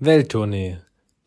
Welttournee,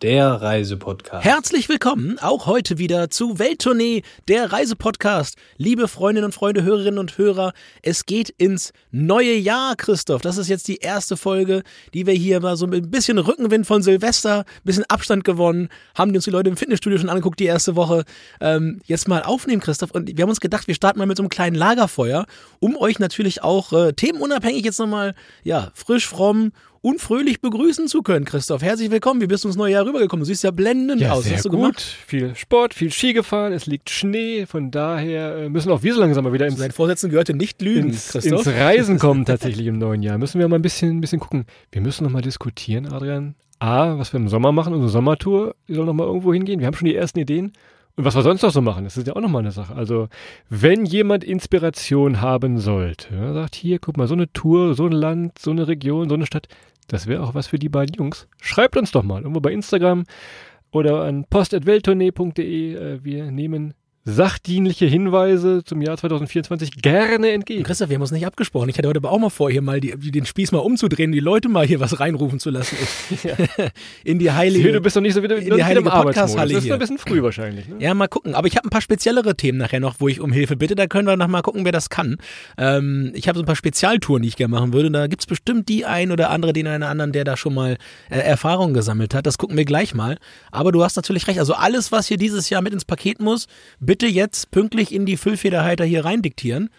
der Reisepodcast. Herzlich willkommen auch heute wieder zu Welttournee, der Reisepodcast. Liebe Freundinnen und Freunde, Hörerinnen und Hörer, es geht ins neue Jahr, Christoph. Das ist jetzt die erste Folge, die wir hier mal so ein bisschen Rückenwind von Silvester, ein bisschen Abstand gewonnen, haben uns die Leute im Fitnessstudio schon angeguckt die erste Woche, ähm, jetzt mal aufnehmen, Christoph. Und wir haben uns gedacht, wir starten mal mit so einem kleinen Lagerfeuer, um euch natürlich auch äh, themenunabhängig jetzt nochmal, ja, frisch, fromm unfröhlich begrüßen zu können, Christoph. Herzlich willkommen. Wie bist du ins neue Jahr rübergekommen? Du siehst ja blendend ja, aus. Sehr hast du gut. gemacht? Viel Sport, viel Ski gefahren. Es liegt Schnee. Von daher äh, müssen auch wir so langsam mal wieder ins, Sein Vorsätzen gehörte nicht lügen, ins, Christoph. ins Reisen kommen tatsächlich im neuen Jahr. Müssen wir mal ein bisschen, ein bisschen gucken. Wir müssen noch mal diskutieren, Adrian. A, was wir im Sommer machen, unsere Sommertour, die soll noch mal irgendwo hingehen. Wir haben schon die ersten Ideen. Und was wir sonst noch so machen, das ist ja auch nochmal eine Sache. Also, wenn jemand Inspiration haben sollte, ja, sagt hier, guck mal, so eine Tour, so ein Land, so eine Region, so eine Stadt, das wäre auch was für die beiden Jungs. Schreibt uns doch mal irgendwo bei Instagram oder an post.welttournee.de. Äh, wir nehmen sachdienliche Hinweise zum Jahr 2024 gerne entgegen. Christoph, wir haben uns nicht abgesprochen. Ich hatte heute aber auch mal vor, hier mal die, den Spieß mal umzudrehen, die Leute mal hier was reinrufen zu lassen. In die heilige. Hier, du bist doch nicht so wieder, in die heilige. Podcast-Halle Das ist ein bisschen früh wahrscheinlich. Ne? Ja, mal gucken. Aber ich habe ein paar speziellere Themen nachher noch, wo ich um Hilfe bitte. Da können wir noch mal gucken, wer das kann. Ähm, ich habe so ein paar Spezialtouren, die ich gerne machen würde. Da gibt's bestimmt die ein oder andere, den einen anderen, der da schon mal äh, Erfahrung gesammelt hat. Das gucken wir gleich mal. Aber du hast natürlich recht. Also alles, was hier dieses Jahr mit ins Paket muss, bitte jetzt pünktlich in die Füllfederhalter hier rein diktieren.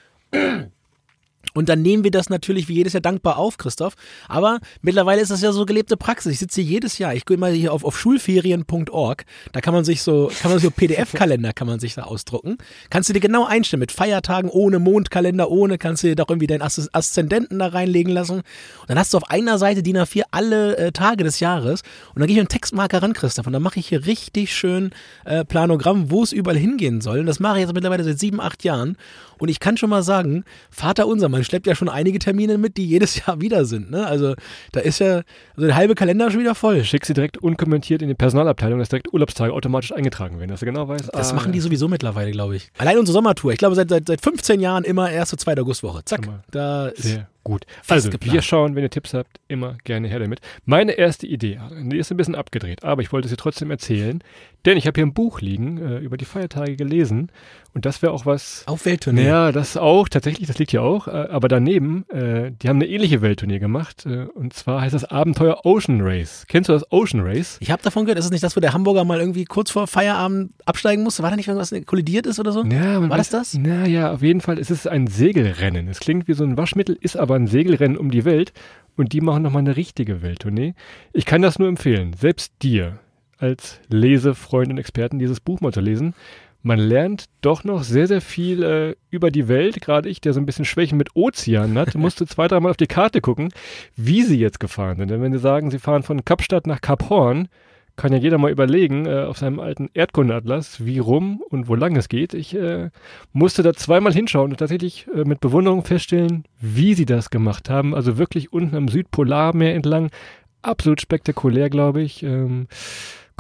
Und dann nehmen wir das natürlich wie jedes Jahr dankbar auf, Christoph. Aber mittlerweile ist das ja so gelebte Praxis. Ich sitze hier jedes Jahr, ich gehe mal hier auf, auf schulferien.org, da kann man sich so, kann man so PDF-Kalender kann man sich da ausdrucken. Kannst du dir genau einstellen mit Feiertagen ohne, Mondkalender ohne, kannst du dir doch irgendwie deinen Assz- Aszendenten da reinlegen lassen. Und dann hast du auf einer Seite DIN A4 alle äh, Tage des Jahres. Und dann gehe ich mit einem Textmarker ran, Christoph, und dann mache ich hier richtig schön äh, Planogramm, wo es überall hingehen soll. Und das mache ich jetzt mittlerweile seit sieben, acht Jahren. Und ich kann schon mal sagen, Vater unser, man schleppt ja schon einige Termine mit, die jedes Jahr wieder sind. Ne? Also da ist ja also der halbe Kalender schon wieder voll. Schick sie direkt unkommentiert in die Personalabteilung, dass direkt Urlaubstage automatisch eingetragen werden, dass du genau weißt. Das ah, machen die sowieso mittlerweile, glaube ich. Allein unsere Sommertour. Ich glaube, seit, seit, seit 15 Jahren immer erste, zweite Augustwoche. Zack. Da ist Sehr gut. Also, geplant. wir schauen, wenn ihr Tipps habt, immer gerne her damit. Meine erste Idee, die ist ein bisschen abgedreht, aber ich wollte sie trotzdem erzählen, denn ich habe hier ein Buch liegen, äh, über die Feiertage gelesen und das wäre auch was... auf Welttournee. Ja, das auch, tatsächlich, das liegt hier auch, äh, aber daneben, äh, die haben eine ähnliche Welttournee gemacht äh, und zwar heißt das Abenteuer Ocean Race. Kennst du das Ocean Race? Ich habe davon gehört, ist es nicht das, wo der Hamburger mal irgendwie kurz vor Feierabend absteigen musste? War da nicht irgendwas kollidiert ist oder so? Ja, War weiß, das das? Na ja, auf jeden Fall ist es ein Segelrennen. Es klingt wie so ein Waschmittel, ist aber ein Segelrennen um die Welt und die machen nochmal eine richtige Welttournee. Ich kann das nur empfehlen, selbst dir als Lesefreund und Experten dieses Buch mal zu lesen. Man lernt doch noch sehr, sehr viel äh, über die Welt. Gerade ich, der so ein bisschen Schwächen mit Ozeanen hat, musste zwei, dreimal auf die Karte gucken, wie sie jetzt gefahren sind. Denn wenn sie sagen, sie fahren von Kapstadt nach Kap Horn, kann ja jeder mal überlegen äh, auf seinem alten Erdkundeatlas, wie rum und wo lang es geht. Ich äh, musste da zweimal hinschauen und tatsächlich äh, mit Bewunderung feststellen, wie sie das gemacht haben. Also wirklich unten am Südpolarmeer entlang. Absolut spektakulär, glaube ich. Ähm,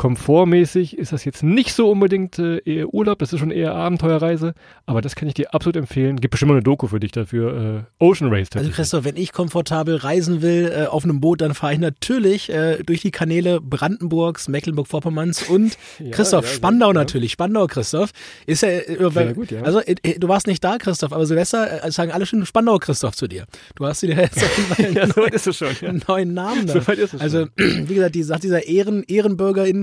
komfortmäßig ist das jetzt nicht so unbedingt äh, eher Urlaub, das ist schon eher Abenteuerreise, aber das kann ich dir absolut empfehlen. Gibt bestimmt mal eine Doku für dich dafür. Äh, Ocean Race Also. Christoph, wenn ich komfortabel reisen will äh, auf einem Boot, dann fahre ich natürlich äh, durch die Kanäle Brandenburgs, Mecklenburg-Vorpommerns und Ja, Christoph, ja, Spandau ja. natürlich. Spandau, Christoph. Ist ja, äh, gut, ja. Also äh, äh, du warst nicht da, Christoph, aber Silvester äh, sagen alle schon Spandau, Christoph zu dir. Du hast dir jetzt auf jeden Fall einen neuen, Namen da. So Also, wie gesagt, die, sagt dieser Ehren,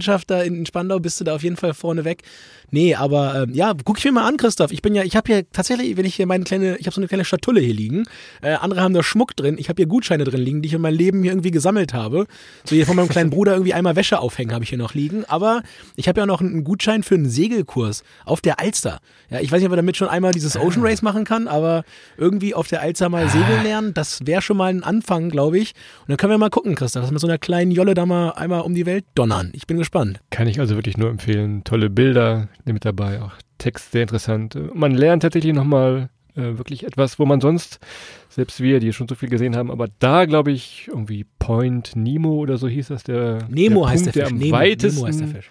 Ehrenbürgerinnenschaft da in Spandau, bist du da auf jeden Fall vorne weg. Nee, aber ähm, ja, guck ich mir mal an, Christoph. Ich bin ja, ich habe hier tatsächlich, wenn ich hier meine kleine, ich habe so eine kleine Schatulle hier liegen. Äh, andere haben da Schmuck drin. Ich habe hier Gutscheine drin liegen, die ich in meinem Leben hier irgendwie gesammelt habe. So hier von meinem kleinen Bruder irgendwie einmal Wäsche aufhängen habe ich hier noch liegen. Aber ich habe ja noch einen Gutschein für einen Segelkurs auf der Alster. Ja, ich weiß nicht, ob man damit schon einmal dieses Ocean Race machen kann, aber irgendwie auf der Alster mal segeln lernen, das wäre schon mal ein Anfang, glaube ich. Und dann können wir mal gucken, Christoph, dass wir mit so einer kleinen Jolle da mal einmal um die Welt donnern. Ich bin gespannt. Kann ich also wirklich nur empfehlen. Tolle Bilder mit dabei, auch Text sehr interessant. Man lernt tatsächlich nochmal äh, wirklich etwas, wo man sonst, selbst wir, die schon so viel gesehen haben, aber da glaube ich irgendwie Point Nemo oder so hieß das, der Nemo der heißt Punkt, der Fisch. am Nemo, weitesten Nemo heißt der Fisch.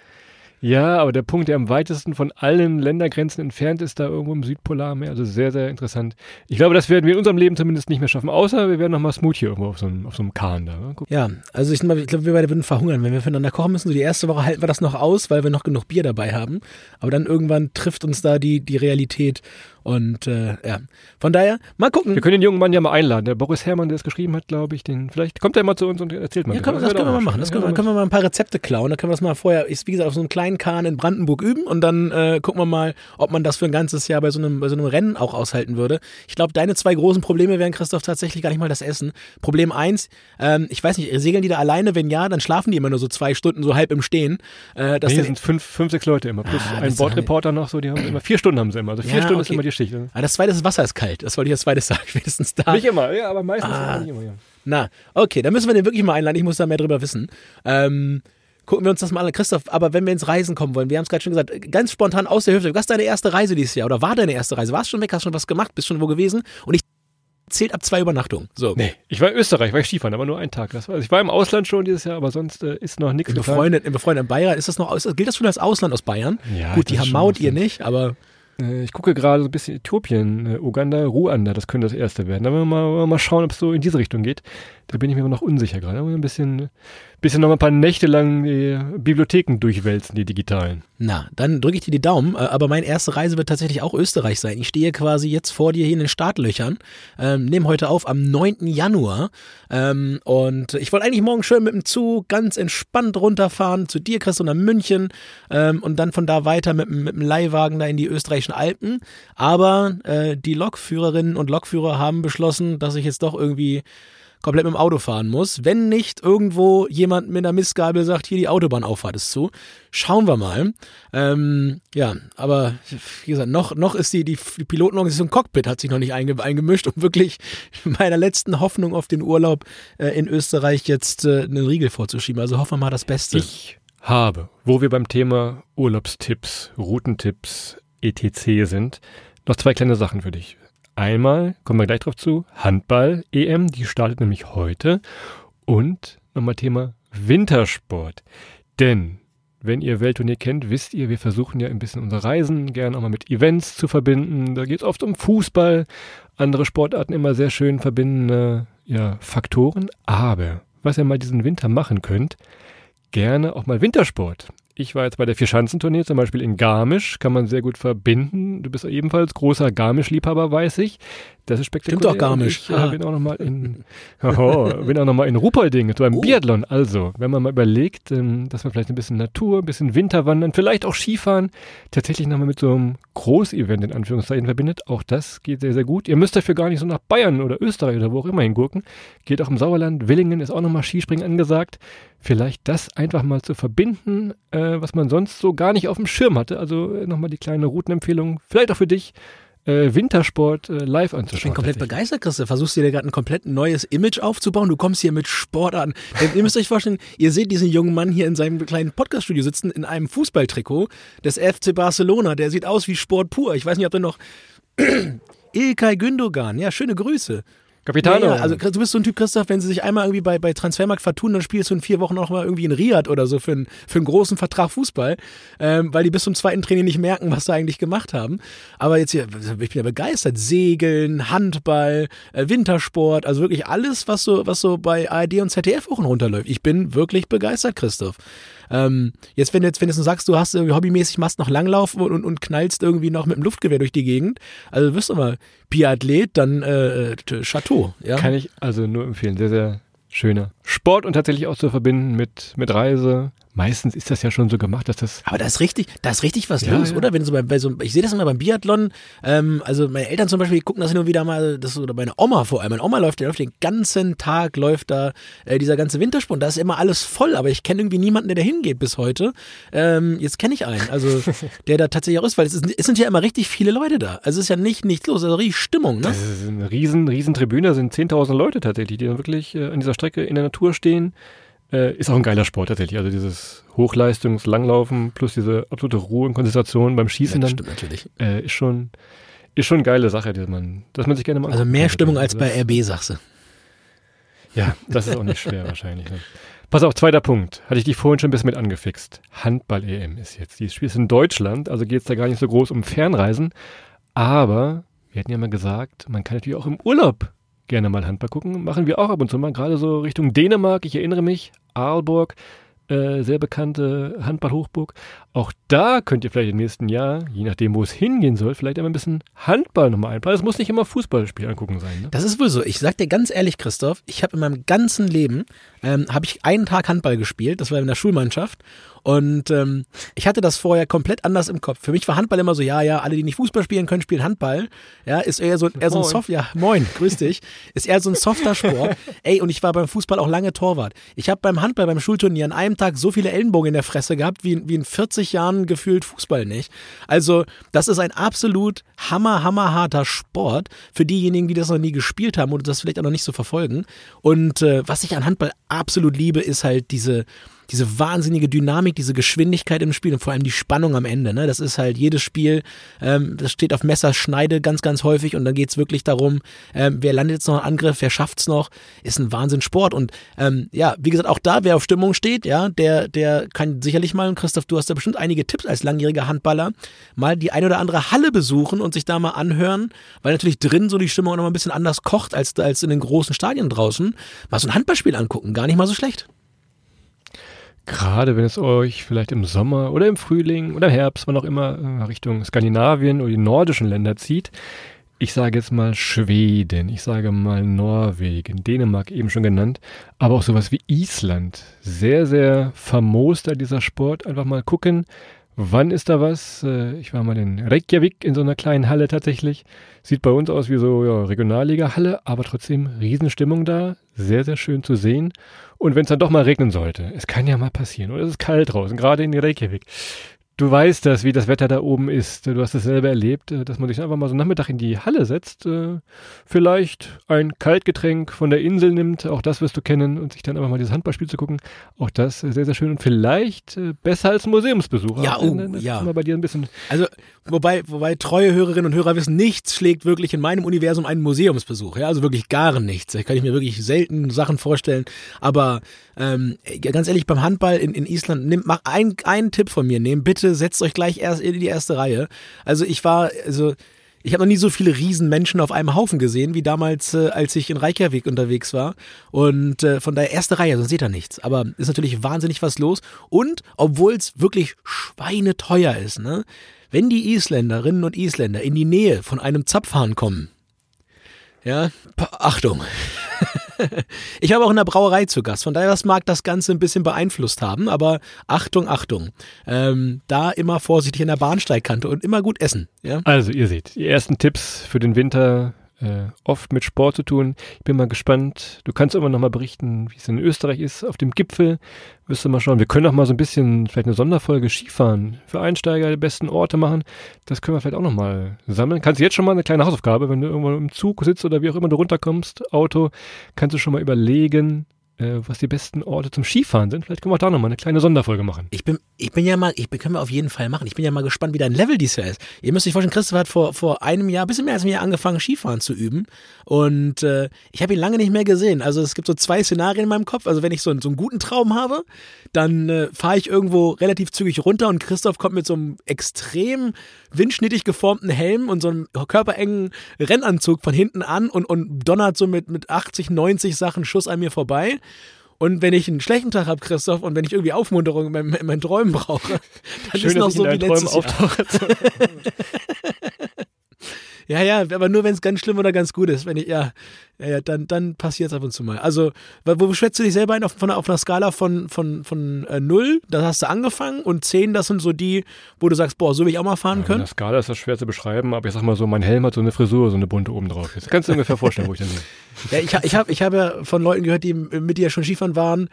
Ja, aber der Punkt, der am weitesten von allen Ländergrenzen entfernt ist, da irgendwo im Südpolarmeer. Also sehr, sehr interessant. Ich glaube, das werden wir in unserem Leben zumindest nicht mehr schaffen, außer wir werden nochmal Smoothie irgendwo auf so einem, auf so einem Kahn da. Ne? Ja, also ich, ich glaube, wir beide würden verhungern, wenn wir füreinander kochen müssen. So die erste Woche halten wir das noch aus, weil wir noch genug Bier dabei haben. Aber dann irgendwann trifft uns da die, die Realität und äh, ja, von daher, mal gucken. Wir können den jungen Mann ja mal einladen. Der Boris Herrmann, der es geschrieben hat, glaube ich, den, vielleicht kommt er mal zu uns und erzählt mal. Ja, können, das, das können wir mal machen. Das können, wir, können wir mal ein paar Rezepte klauen. Da können wir das mal vorher, ist, wie gesagt, auf so einem kleinen Kahn in Brandenburg üben und dann äh, gucken wir mal, ob man das für ein ganzes Jahr bei so einem, bei so einem Rennen auch aushalten würde. Ich glaube, deine zwei großen Probleme wären, Christoph, tatsächlich gar nicht mal das Essen. Problem eins, ähm, ich weiß nicht, segeln die da alleine? Wenn ja, dann schlafen die immer nur so zwei Stunden so halb im Stehen. Äh, das nee, sind fünf, fünf, sechs Leute immer. Plus ah, ein Bordreporter noch so, die haben immer vier Stunden haben sie immer. Also vier ja, Stunden okay. ist immer die Schicht. Ah, das zweite das Wasser ist kalt. Das wollte ich als zweites sagen, spätestens da. Nicht immer, ja, aber meistens ah. nicht immer, ja. Na, okay, dann müssen wir den wirklich mal einladen. Ich muss da mehr drüber wissen. Ähm, gucken wir uns das mal an. Christoph, aber wenn wir ins Reisen kommen wollen, wir haben es gerade schon gesagt, ganz spontan aus der Hüfte. Was ist deine erste Reise dieses Jahr? Oder war deine erste Reise? Warst du schon weg? Hast schon was gemacht? Bist schon wo gewesen? Und ich zählt ab zwei Übernachtungen. So. Nee, ich war in Österreich, war ich Skifahren, aber nur einen Tag. Das war, ich war im Ausland schon dieses Jahr, aber sonst äh, ist noch nichts. Im befreundet, Im befreundeten Bayern, ist das noch, gilt das schon als Ausland aus Bayern? Ja, Gut, die haben Maut, ihr nicht, aber. Äh, ich gucke gerade so ein bisschen Äthiopien, äh, Uganda, Ruanda, das könnte das erste werden. Da wollen wir mal, mal schauen, ob es so in diese Richtung geht. Da bin ich mir aber noch unsicher gerade. Ein bisschen bisschen noch ein paar Nächte lang die Bibliotheken durchwälzen, die digitalen. Na, dann drücke ich dir die Daumen. Äh, aber meine erste Reise wird tatsächlich auch Österreich sein. Ich stehe quasi jetzt vor dir hier in den Startlöchern. Ähm, nehme heute auf am 9. Januar. Ähm, und ich wollte eigentlich morgen schön mit dem Zug ganz entspannt runterfahren zu dir, Chris, und nach München. Ähm, und dann von da weiter mit, mit dem Leihwagen da in die österreichischen Alpen. Aber äh, die Lokführerinnen und Lokführer haben beschlossen, dass ich jetzt doch irgendwie komplett mit dem Auto fahren muss. Wenn nicht irgendwo jemand mit einer Mistgabel sagt, hier die Autobahnauffahrt ist zu. Schauen wir mal. Ähm, ja, aber wie gesagt, noch, noch ist die, die, Pilotenorganisation Cockpit hat sich noch nicht einge, eingemischt, um wirklich meiner letzten Hoffnung auf den Urlaub äh, in Österreich jetzt äh, einen Riegel vorzuschieben. Also hoffen wir mal das Beste. Ich habe, wo wir beim Thema Urlaubstipps, Routentipps, etc. sind, noch zwei kleine Sachen für dich. Einmal, kommen wir gleich drauf zu, Handball-EM, die startet nämlich heute. Und nochmal Thema Wintersport. Denn, wenn ihr Weltturnier kennt, wisst ihr, wir versuchen ja ein bisschen unsere Reisen gerne auch mal mit Events zu verbinden. Da geht es oft um Fußball, andere Sportarten immer sehr schön verbindende ja, Faktoren. Aber was ihr mal diesen Winter machen könnt, gerne auch mal Wintersport. Ich war jetzt bei der Vierschanzentournee zum Beispiel in Garmisch, kann man sehr gut verbinden. Du bist ebenfalls großer Garmisch-Liebhaber, weiß ich. Das ist spektakulär. Stimmt doch Garmisch. Ich äh, bin auch nochmal in, oh, bin auch noch mal in Ruhpolding, so einem oh. Biathlon. Also, wenn man mal überlegt, ähm, dass man vielleicht ein bisschen Natur, ein bisschen Winterwandern, vielleicht auch Skifahren, tatsächlich nochmal mit so einem Großevent in Anführungszeichen verbindet, auch das geht sehr, sehr gut. Ihr müsst dafür gar nicht so nach Bayern oder Österreich oder wo auch immer hingurken. Geht auch im Sauerland. Willingen ist auch nochmal Skispringen angesagt vielleicht das einfach mal zu verbinden, äh, was man sonst so gar nicht auf dem Schirm hatte. Also äh, nochmal die kleine Routenempfehlung, vielleicht auch für dich, äh, Wintersport äh, live anzuschauen. Ich bin komplett begeistert, Chris. Du versuchst dir gerade ein komplett neues Image aufzubauen. Du kommst hier mit Sport an. ihr müsst euch vorstellen, ihr seht diesen jungen Mann hier in seinem kleinen Podcaststudio sitzen, in einem Fußballtrikot des FC Barcelona. Der sieht aus wie Sport pur. Ich weiß nicht, ob du noch... Ilkay Gündogan, ja, schöne Grüße. Capitano. Ja, also du bist so ein Typ, Christoph, wenn sie sich einmal irgendwie bei, bei Transfermarkt vertun, dann spielst du in vier Wochen noch mal irgendwie in Riyadh oder so für, einen für einen großen Vertrag Fußball, ähm, weil die bis zum zweiten Training nicht merken, was sie eigentlich gemacht haben. Aber jetzt hier, ich bin ja begeistert. Segeln, Handball, äh, Wintersport, also wirklich alles, was so, was so bei ARD und ZDF hoch und runter läuft. Ich bin wirklich begeistert, Christoph. Ähm, jetzt, wenn du jetzt, wenn du sagst, du hast irgendwie hobbymäßig machst noch Langlaufen und, und, und, knallst irgendwie noch mit dem Luftgewehr durch die Gegend, also wirst du mal Biathlet, dann äh, äh, Chateau. Ja? Kann ich also nur empfehlen. Sehr, sehr schöner Sport und tatsächlich auch zu verbinden mit, mit Reise, meistens ist das ja schon so gemacht, dass das. Aber da ist richtig, da ist richtig was ja, los, ja. oder? Wenn so bei, bei so, ich sehe das immer beim Biathlon. Ähm, also meine Eltern zum Beispiel gucken das hin und wieder mal, das oder meine Oma vor allem. Meine Oma läuft, läuft den ganzen Tag, läuft da äh, dieser ganze Wintersport. Da ist immer alles voll, aber ich kenne irgendwie niemanden, der da hingeht bis heute. Ähm, jetzt kenne ich einen, also der da tatsächlich auch ist, weil es, ist, es sind ja immer richtig viele Leute da. Also es ist ja nicht nichts los, also richtig Stimmung, ne? Das ist eine riesen, riesen Tribüne, da sind 10.000 Leute tatsächlich, die dann wirklich äh, an dieser Strecke in der Natur stehen. Äh, ist auch ein geiler Sport tatsächlich. Also dieses Hochleistungs-Langlaufen plus diese absolute Ruhe und Konzentration beim Schießen ja, dann natürlich. Äh, ist schon ist schon eine geile Sache, die man, dass man sich gerne mal Also mehr Stimmung als bei RB, sagst du. Ja, das ist auch nicht schwer wahrscheinlich. Ne? Pass auf, zweiter Punkt. Hatte ich dich vorhin schon ein bisschen mit angefixt. Handball-EM ist jetzt. Die Spiel ist in Deutschland, also geht es da gar nicht so groß um Fernreisen. Aber wir hatten ja mal gesagt, man kann natürlich auch im Urlaub gerne mal Handball gucken. Machen wir auch ab und zu mal, gerade so Richtung Dänemark. Ich erinnere mich, Aalborg, äh, sehr bekannte Handball-Hochburg. Auch da könnt ihr vielleicht im nächsten Jahr, je nachdem, wo es hingehen soll, vielleicht immer ein bisschen Handball nochmal einplanen. Es muss nicht immer Fußballspiel angucken sein. Ne? Das ist wohl so. Ich sag dir ganz ehrlich, Christoph, ich habe in meinem ganzen Leben, ähm, habe ich einen Tag Handball gespielt, das war in der Schulmannschaft. Und ähm, ich hatte das vorher komplett anders im Kopf. Für mich war Handball immer so, ja, ja, alle, die nicht Fußball spielen können, spielen Handball. Ja, ist eher so, eher so ein Soft, ja, moin, grüß dich. Ist eher so ein softer Sport. Ey, und ich war beim Fußball auch lange Torwart. Ich habe beim Handball, beim Schulturnier an einem Tag so viele Ellenbogen in der Fresse gehabt, wie, wie in 40 Jahren gefühlt Fußball nicht. Also, das ist ein absolut hammer, hammerharter Sport für diejenigen, die das noch nie gespielt haben oder das vielleicht auch noch nicht so verfolgen. Und äh, was ich an Handball absolut liebe, ist halt diese, diese wahnsinnige Dynamik, diese Geschwindigkeit im Spiel und vor allem die Spannung am Ende. Ne? Das ist halt jedes Spiel, ähm, das steht auf Messerschneide ganz, ganz häufig und dann geht's wirklich darum, ähm, wer landet jetzt noch einen Angriff, wer schafft's noch, ist ein Wahnsinnssport. Und ähm, ja, wie gesagt, auch da, wer auf Stimmung steht, ja, der, der kann sicherlich mal, und Christoph, du hast da bestimmt einige Tipps als langjähriger Handballer, mal die ein oder andere Halle besuchen und sich da mal anhören, weil natürlich drin so die Stimmung auch noch mal ein bisschen anders kocht als, als in den großen Stadien draußen. Mal so ein Handballspiel angucken, gar nicht mal so schlecht. Gerade wenn es euch vielleicht im Sommer oder im Frühling oder im Herbst, wann auch immer, äh, Richtung Skandinavien oder die nordischen Länder zieht. Ich sage jetzt mal Schweden, ich sage mal Norwegen, Dänemark eben schon genannt, aber auch sowas wie Island. Sehr, sehr famos da dieser Sport. Einfach mal gucken, Wann ist da was? Äh, ich war mal in Reykjavik in so einer kleinen Halle tatsächlich. Sieht bei uns aus wie so ja, Regionalliga-Halle, aber trotzdem Riesenstimmung da. Sehr, sehr schön zu sehen. Und wenn es dann doch mal regnen sollte, es kann ja mal passieren, oder es ist kalt draußen, gerade in Reykjavik, Du weißt das, wie das Wetter da oben ist. Du hast es selber erlebt, äh, dass man sich einfach mal so Nachmittag in die Halle setzt, äh, vielleicht ein Kaltgetränk von der Insel nimmt, auch das wirst du kennen, und sich dann einfach mal dieses Handballspiel zu gucken. Auch das sehr, sehr schön und vielleicht äh, besser als Museumsbesucher. Ja, oh, das ja. Mal bei dir ein bisschen Also, wobei, wobei treue Hörerinnen und Hörer wissen, nichts schlägt wirklich in meinem Universum einen Museumsbesuch. Ja, also wirklich gar nichts. Da kann ich mir wirklich selten Sachen vorstellen. Aber ähm, ganz ehrlich, beim Handball in, in Island, nimm, mach ein, einen Tipp von mir nehmen. Bitte setzt euch gleich erst in die erste Reihe. Also ich war, also ich habe noch nie so viele Riesenmenschen auf einem Haufen gesehen, wie damals, äh, als ich in Reykjavik unterwegs war. Und äh, von der erste Reihe, sonst seht ihr nichts. Aber ist natürlich wahnsinnig was los. Und obwohl es wirklich schweineteuer ist, ne? Wenn die Isländerinnen und Isländer in die Nähe von einem Zapfhahn kommen, ja, Achtung. ich habe auch in der Brauerei zu Gast, von daher das mag das Ganze ein bisschen beeinflusst haben, aber Achtung, Achtung. Ähm, da immer vorsichtig in der Bahnsteigkante und immer gut essen. Ja? Also, ihr seht, die ersten Tipps für den Winter äh, oft mit Sport zu tun. Ich bin mal gespannt. Du kannst immer noch mal berichten, wie es in Österreich ist. Auf dem Gipfel wirst du mal schauen. Wir können auch mal so ein bisschen vielleicht eine Sonderfolge Skifahren für Einsteiger die besten Orte machen. Das können wir vielleicht auch noch mal sammeln. Kannst du jetzt schon mal eine kleine Hausaufgabe, wenn du irgendwo im Zug sitzt oder wie auch immer du runterkommst, Auto, kannst du schon mal überlegen, äh, was die besten Orte zum Skifahren sind. Vielleicht können wir da nochmal eine kleine Sonderfolge machen. Ich bin, ich bin ja mal, ich bin, können wir auf jeden Fall machen. Ich bin ja mal gespannt, wie dein Level dies Jahr ist. Ihr müsst euch vorstellen, Christoph hat vor, vor einem Jahr, bisschen mehr als einem Jahr angefangen, Skifahren zu üben. Und äh, ich habe ihn lange nicht mehr gesehen. Also es gibt so zwei Szenarien in meinem Kopf. Also wenn ich so, so einen guten Traum habe, dann äh, fahre ich irgendwo relativ zügig runter und Christoph kommt mit so einem extrem windschnittig geformten Helm und so einem körperengen Rennanzug von hinten an und, und donnert so mit, mit 80, 90 Sachen Schuss an mir vorbei. Und wenn ich einen schlechten Tag habe, Christoph, und wenn ich irgendwie Aufmunterung in meinen, in meinen Träumen brauche, dann Schön, ist noch so wie letztes Jahr. Ja, ja, aber nur wenn es ganz schlimm oder ganz gut ist. Wenn ich, ja, ja, ja dann, dann passiert es ab und zu mal. Also, wo, schätzt du dich selber ein auf, von, auf einer Skala von, von, von äh, 0, da hast du angefangen, und 10, das sind so die, wo du sagst, boah, so will ich auch mal fahren Ja, können? eine Skala ist das schwer zu beschreiben, aber ich sag mal so, mein Helm hat so eine Frisur, so eine bunte oben drauf. Das kannst du ungefähr vorstellen, wo ich dann bin. Ja, ich, ich habe ich hab ja von Leuten gehört, die mit dir schon Skifahren waren.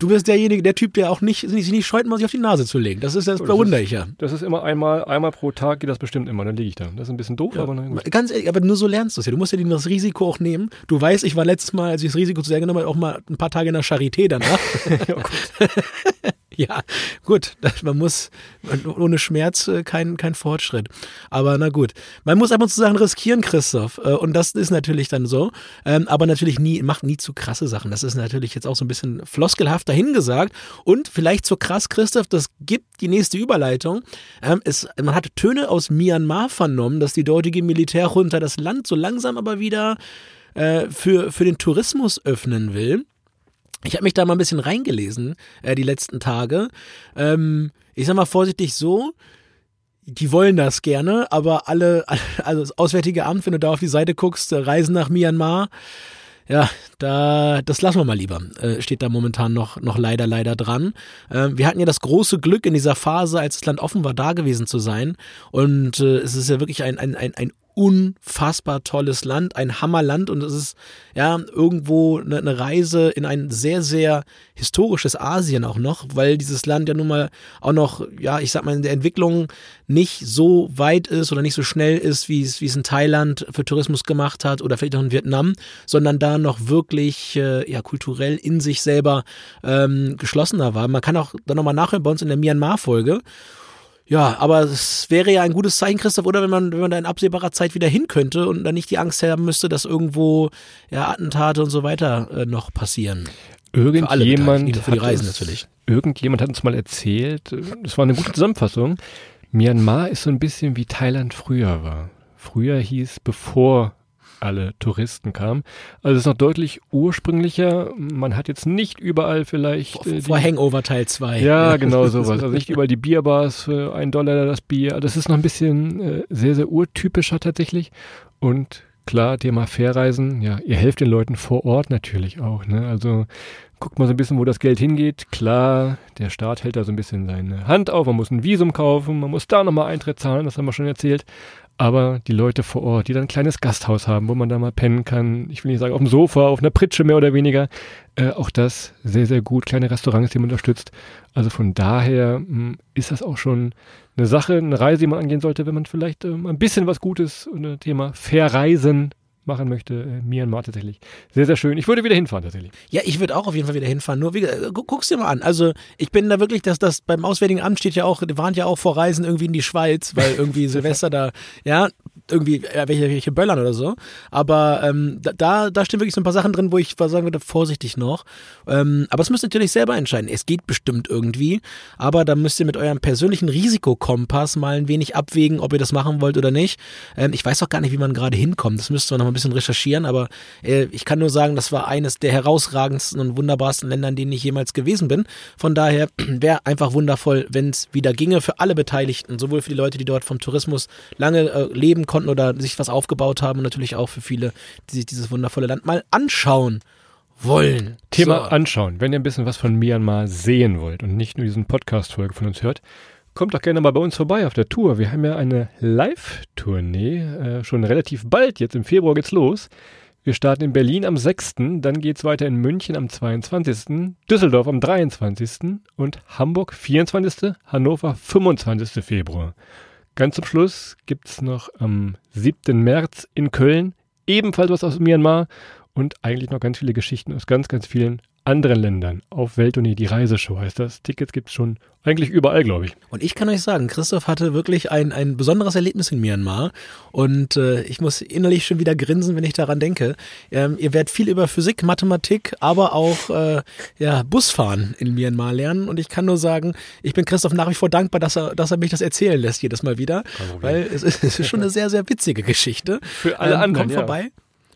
Du bist derjenige, der Typ, der auch nicht, sich nicht scheut, mal sich auf die Nase zu legen. Das ist das das bewundere ist- ich ja. Das ist immer einmal, einmal pro Tag geht das bestimmt immer, dann liege ich da. Das ist ein bisschen doof, aber na gut. Ganz ehrlich, aber nur so lernst du es ja. Du musst ja das Risiko auch nehmen. Du weißt, ich war letztes Mal, als ich das Risiko zu sehr genommen habe, auch mal ein paar Tage in der Charité danach. Ja, gut. Ja, gut, man muss ohne Schmerz äh, kein, kein Fortschritt. Aber na gut, man muss ab und zu Sachen riskieren, Christoph. Äh, und das ist natürlich dann so. Ähm, aber natürlich nie, macht nie zu krasse Sachen. Das ist natürlich jetzt auch so ein bisschen floskelhaft dahingesagt. Und vielleicht so krass, Christoph, das gibt die nächste Überleitung. Ähm, es, man hat Töne aus Myanmar vernommen, dass die dortige Militärjunta das Land so langsam aber wieder äh, für, für den Tourismus öffnen will. Ich habe mich da mal ein bisschen reingelesen, äh, die letzten Tage. Ähm, ich sag mal vorsichtig so, die wollen das gerne, aber alle, also das Auswärtige Amt, wenn du da auf die Seite guckst, äh, Reisen nach Myanmar, ja, da, das lassen wir mal lieber. Äh, steht da momentan noch, noch leider, leider dran. Äh, wir hatten ja das große Glück in dieser Phase, als das Land offen war, da gewesen zu sein. Und äh, es ist ja wirklich ein, ein, ein, ein unfassbar tolles Land, ein Hammerland und es ist ja irgendwo eine, Reise in ein sehr, sehr historisches Asien auch noch, weil dieses Land ja nun mal auch noch, ja, ich sag mal, in der Entwicklung nicht so weit ist oder nicht so schnell ist, wie es, wie es in Thailand für Tourismus gemacht hat oder vielleicht auch in Vietnam, sondern da noch wirklich äh, ja, kulturell in sich selber ähm, geschlossener war. Man kann auch dann nochmal nachhören bei uns in der Myanmar-Folge. Ja, aber es wäre ja ein gutes Zeichen, Christoph, oder wenn man, wenn man da in absehbarer Zeit wieder hin könnte und dann nicht die Angst haben müsste, dass irgendwo ja, Attentate und so weiter äh, noch passieren. Irgendjemand, für, für die Reisen uns, natürlich. Irgendjemand hat uns mal erzählt, das war eine gute Zusammenfassung, Myanmar ist so ein bisschen wie Thailand früher war. Früher hieß, bevor alle Touristen kamen. Also es ist noch deutlich ursprünglicher. Man hat jetzt nicht überall vielleicht. Äh, Vor Hangover Teil 2. Ja, genau sowas. Also nicht überall die Bierbars für einen Dollar das Bier. Das ist noch ein bisschen äh, sehr, sehr urtypischer tatsächlich. Und klar, Thema Fährreisen, ja, ihr helft den Leuten vor Ort natürlich auch. Ne? Also guckt mal so ein bisschen, wo das Geld hingeht. Klar, der Staat hält da so ein bisschen seine Hand auf, man muss ein Visum kaufen, man muss da nochmal Eintritt zahlen, das haben wir schon erzählt aber die Leute vor Ort, die dann ein kleines Gasthaus haben, wo man da mal pennen kann, ich will nicht sagen auf dem Sofa, auf einer Pritsche mehr oder weniger, äh, auch das sehr, sehr gut, kleine Restaurants, die man unterstützt. Also von daher mh, hm, ist das auch schon eine Sache, eine Reise, die man angehen sollte, wenn man vielleicht ähm, ein bisschen was Gutes, ein Thema Verreisen machen möchte, äh, Myanmar tatsächlich. Sehr, sehr schön. Ich würde wieder hinfahren tatsächlich. Ja, ich würde auch auf jeden Fall wieder hinfahren. Nur, wie, äh, guck's dir mal an. Also, ich bin da wirklich, dass das beim Auswärtigen Amt steht ja auch, waren ja auch vor Reisen irgendwie in die Schweiz, weil irgendwie Silvester da, ja, irgendwie ja, welche, welche Böllern oder so. Aber ähm, da, da stehen wirklich so ein paar Sachen drin, wo ich sagen würde, vorsichtig noch. Ähm, aber es müsst ihr natürlich selber entscheiden. Es geht bestimmt irgendwie, aber da müsst ihr mit eurem persönlichen Risikokompass mal ein wenig abwägen, ob ihr das machen wollt oder nicht. Ähm, ich weiß auch gar nicht, wie man gerade hinkommt. Das müsst ihr noch ein bisschen recherchieren, aber äh, ich kann nur sagen, das war eines der herausragendsten und wunderbarsten Länder, in denen ich jemals gewesen bin. Von daher wäre einfach wundervoll, wenn es wieder ginge für alle Beteiligten, sowohl für die Leute, die dort vom Tourismus lange äh, leben konnten oder sich was aufgebaut haben und natürlich auch für viele, die sich dieses wundervolle Land mal anschauen wollen. Thema so. anschauen. Wenn ihr ein bisschen was von Myanmar sehen wollt und nicht nur diesen Podcast-Folge von uns hört, kommt doch gerne mal bei uns vorbei auf der Tour. Wir haben ja eine Live-Tournee, äh, schon relativ bald, jetzt im Februar geht's los. Wir starten in Berlin am 6., dann geht's weiter in München am 22., Düsseldorf am 23. und Hamburg 24., Hannover 25. Februar. Ganz zum Schluss gibt es noch am 7. März in Köln ebenfalls was aus Myanmar und eigentlich noch ganz viele Geschichten aus ganz, ganz vielen anderen Ländern auf Welttournee. Die Reiseshow heißt das. Tickets gibt es schon eigentlich überall, glaube ich. Und ich kann euch sagen, Christoph hatte wirklich ein, ein besonderes Erlebnis in Myanmar. Und äh, ich muss innerlich schon wieder grinsen, wenn ich daran denke. Ähm, ihr werdet viel über Physik, Mathematik, aber auch äh, ja, Busfahren in Myanmar lernen. Und ich kann nur sagen, ich bin Christoph nach wie vor dankbar, dass er, dass er mich das erzählen lässt jedes Mal wieder. Weil es ist, es ist schon eine sehr, sehr witzige Geschichte. Für alle ähm, anderen. Kommt ja. vorbei.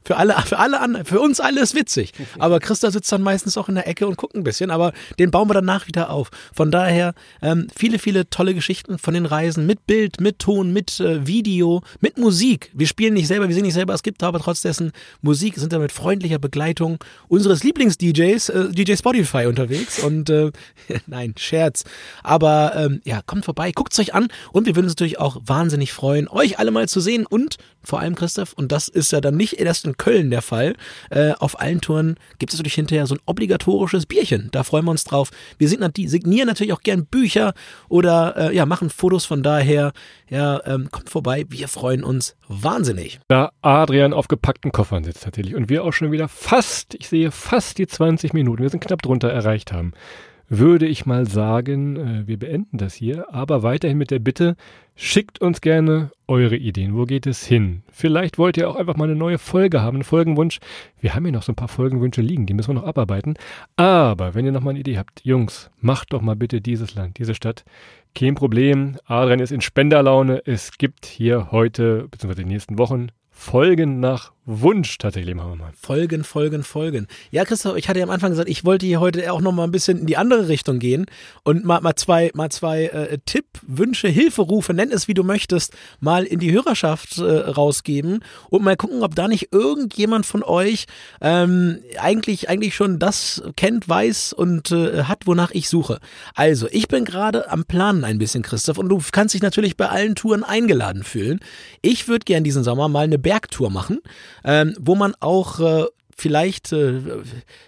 Für alle, für alle anderen, für uns alle ist witzig. Aber Christa sitzt dann meistens auch in der Ecke und guckt ein bisschen, aber den bauen wir danach wieder auf. Von daher ähm, viele, viele tolle Geschichten von den Reisen mit Bild, mit Ton, mit äh, Video, mit Musik. Wir spielen nicht selber, wir singen nicht selber, es gibt aber trotzdem Musik, sind da mit freundlicher Begleitung unseres Lieblings-DJs, äh, DJ Spotify unterwegs und äh, nein, Scherz. Aber ähm, ja, kommt vorbei, guckt es euch an und wir würden uns natürlich auch wahnsinnig freuen, euch alle mal zu sehen und vor allem Christoph, und das ist ja dann nicht erst in Köln der Fall. Äh, auf allen Touren gibt es natürlich hinterher so ein obligatorisches Bierchen. Da freuen wir uns drauf. Wir signieren natürlich auch gern Bücher oder äh, ja, machen Fotos von daher. Ja, ähm, kommt vorbei. Wir freuen uns wahnsinnig. Da Adrian auf gepackten Koffern sitzt tatsächlich und wir auch schon wieder fast, ich sehe fast die 20 Minuten, wir sind knapp drunter erreicht haben würde ich mal sagen, äh, wir beenden das hier, aber weiterhin mit der Bitte, schickt uns gerne eure Ideen. Wo geht es hin? Vielleicht wollt ihr auch einfach mal eine neue Folge haben, einen Folgenwunsch. Wir haben hier noch so ein paar Folgenwünsche liegen, die müssen wir noch abarbeiten. Aber wenn ihr noch mal eine Idee habt, Jungs, macht doch mal bitte dieses Land, diese Stadt. Kein Problem. Adrian ist in Spenderlaune. Es gibt hier heute, beziehungsweise in den nächsten Wochen, Folgen nach Wunsch tatsächlich machen wir mal. Folgen, Folgen, Folgen. Ja, Christoph, ich hatte ja am Anfang gesagt, ich wollte hier heute auch noch mal ein bisschen in die andere Richtung gehen und mal, mal zwei, mal zwei äh, Tipp, Wünsche, Hilferufe, nenn es wie du möchtest, mal in die Hörerschaft äh, rausgeben und mal gucken, ob da nicht irgendjemand von euch ähm, eigentlich, eigentlich schon das kennt, weiß und äh, hat, wonach ich suche. Also, ich bin gerade am Planen ein bisschen, Christoph, und du kannst dich natürlich bei allen Touren eingeladen fühlen. Ich würde gern diesen Sommer mal eine Bergtour machen ähm, wo man auch äh, vielleicht äh,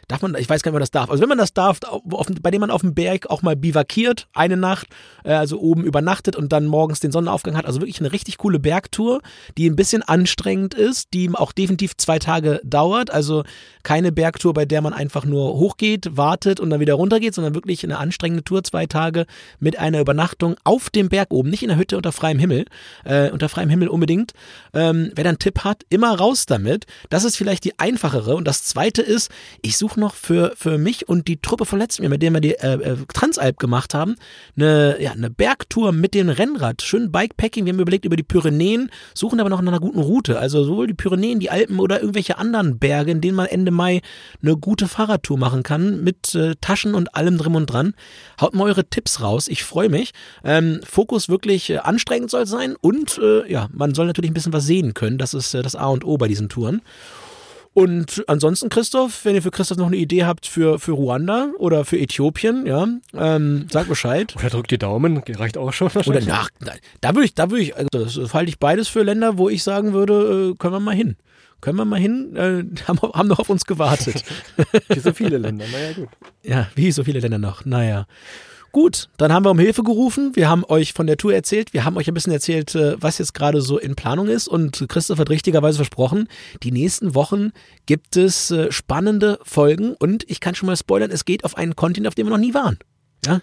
darf man, ich weiß gar nicht, ob man das darf. Also wenn man das darf, auf, bei dem man auf dem Berg auch mal bivakiert, eine Nacht, äh, also oben übernachtet und dann morgens den Sonnenaufgang hat. Also wirklich eine richtig coole Bergtour, die ein bisschen anstrengend ist, die auch definitiv zwei Tage dauert. Also keine Bergtour, bei der man einfach nur hochgeht, wartet und dann wieder runtergeht, sondern wirklich eine anstrengende Tour, zwei Tage mit einer Übernachtung auf dem Berg oben, nicht in der Hütte unter freiem Himmel, äh, unter freiem Himmel unbedingt. Ähm, wer dann einen Tipp hat, immer raus damit. Das ist vielleicht die einfachere und das zweite ist, ich suche noch für, für mich und die Truppe von letztem Jahr, mit der wir die äh, äh, Transalp gemacht haben, eine, ja, eine Bergtour mit dem Rennrad. Schön Bikepacking. Wir haben überlegt über die Pyrenäen, suchen aber noch nach einer guten Route. Also sowohl die Pyrenäen, die Alpen oder irgendwelche anderen Berge, in denen man Ende Mai eine gute Fahrradtour machen kann mit äh, Taschen und allem drum und dran. Haut mal eure Tipps raus. Ich freue mich. Ähm, Fokus wirklich äh, anstrengend soll sein und äh, ja, man soll natürlich ein bisschen was sehen können. Das ist äh, das A und O bei diesen Touren. Und ansonsten, Christoph, wenn ihr für Christoph noch eine Idee habt für, für Ruanda oder für Äthiopien, ja, ähm, sagt Bescheid. Oder drückt die Daumen, reicht auch schon. Oder nach, da würde ich, da würde ich, also das halte ich beides für Länder, wo ich sagen würde, äh, können wir mal hin. Können wir mal hin? Äh, haben, haben noch auf uns gewartet. wie so viele Länder, naja, gut. Ja, wie so viele Länder noch, naja. Gut, dann haben wir um Hilfe gerufen. Wir haben euch von der Tour erzählt. Wir haben euch ein bisschen erzählt, äh, was jetzt gerade so in Planung ist. Und Christoph hat richtigerweise versprochen, die nächsten Wochen gibt es äh, spannende Folgen. Und ich kann schon mal spoilern, es geht auf einen Kontinent, auf dem wir noch nie waren. Ja?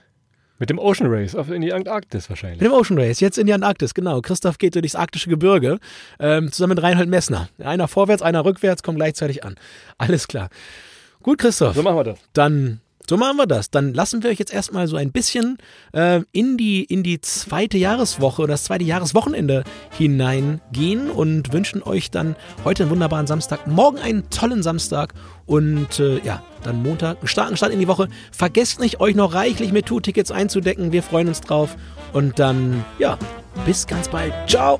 Mit dem Ocean Race auf in die Antarktis wahrscheinlich. Mit dem Ocean Race, jetzt in die Antarktis, genau. Christoph geht durchs arktische Gebirge ähm, zusammen mit Reinhold Messner. Einer vorwärts, einer rückwärts, kommen gleichzeitig an. Alles klar. Gut, Christoph. So machen wir das. Dann so machen wir das. Dann lassen wir euch jetzt erstmal so ein bisschen äh, in, die, in die zweite Jahreswoche oder das zweite Jahreswochenende hineingehen und wünschen euch dann heute einen wunderbaren Samstag, morgen einen tollen Samstag und äh, ja, dann Montag einen starken Start in die Woche. Vergesst nicht, euch noch reichlich mit Tour-Tickets einzudecken. Wir freuen uns drauf. Und dann, ja, bis ganz bald. Ciao!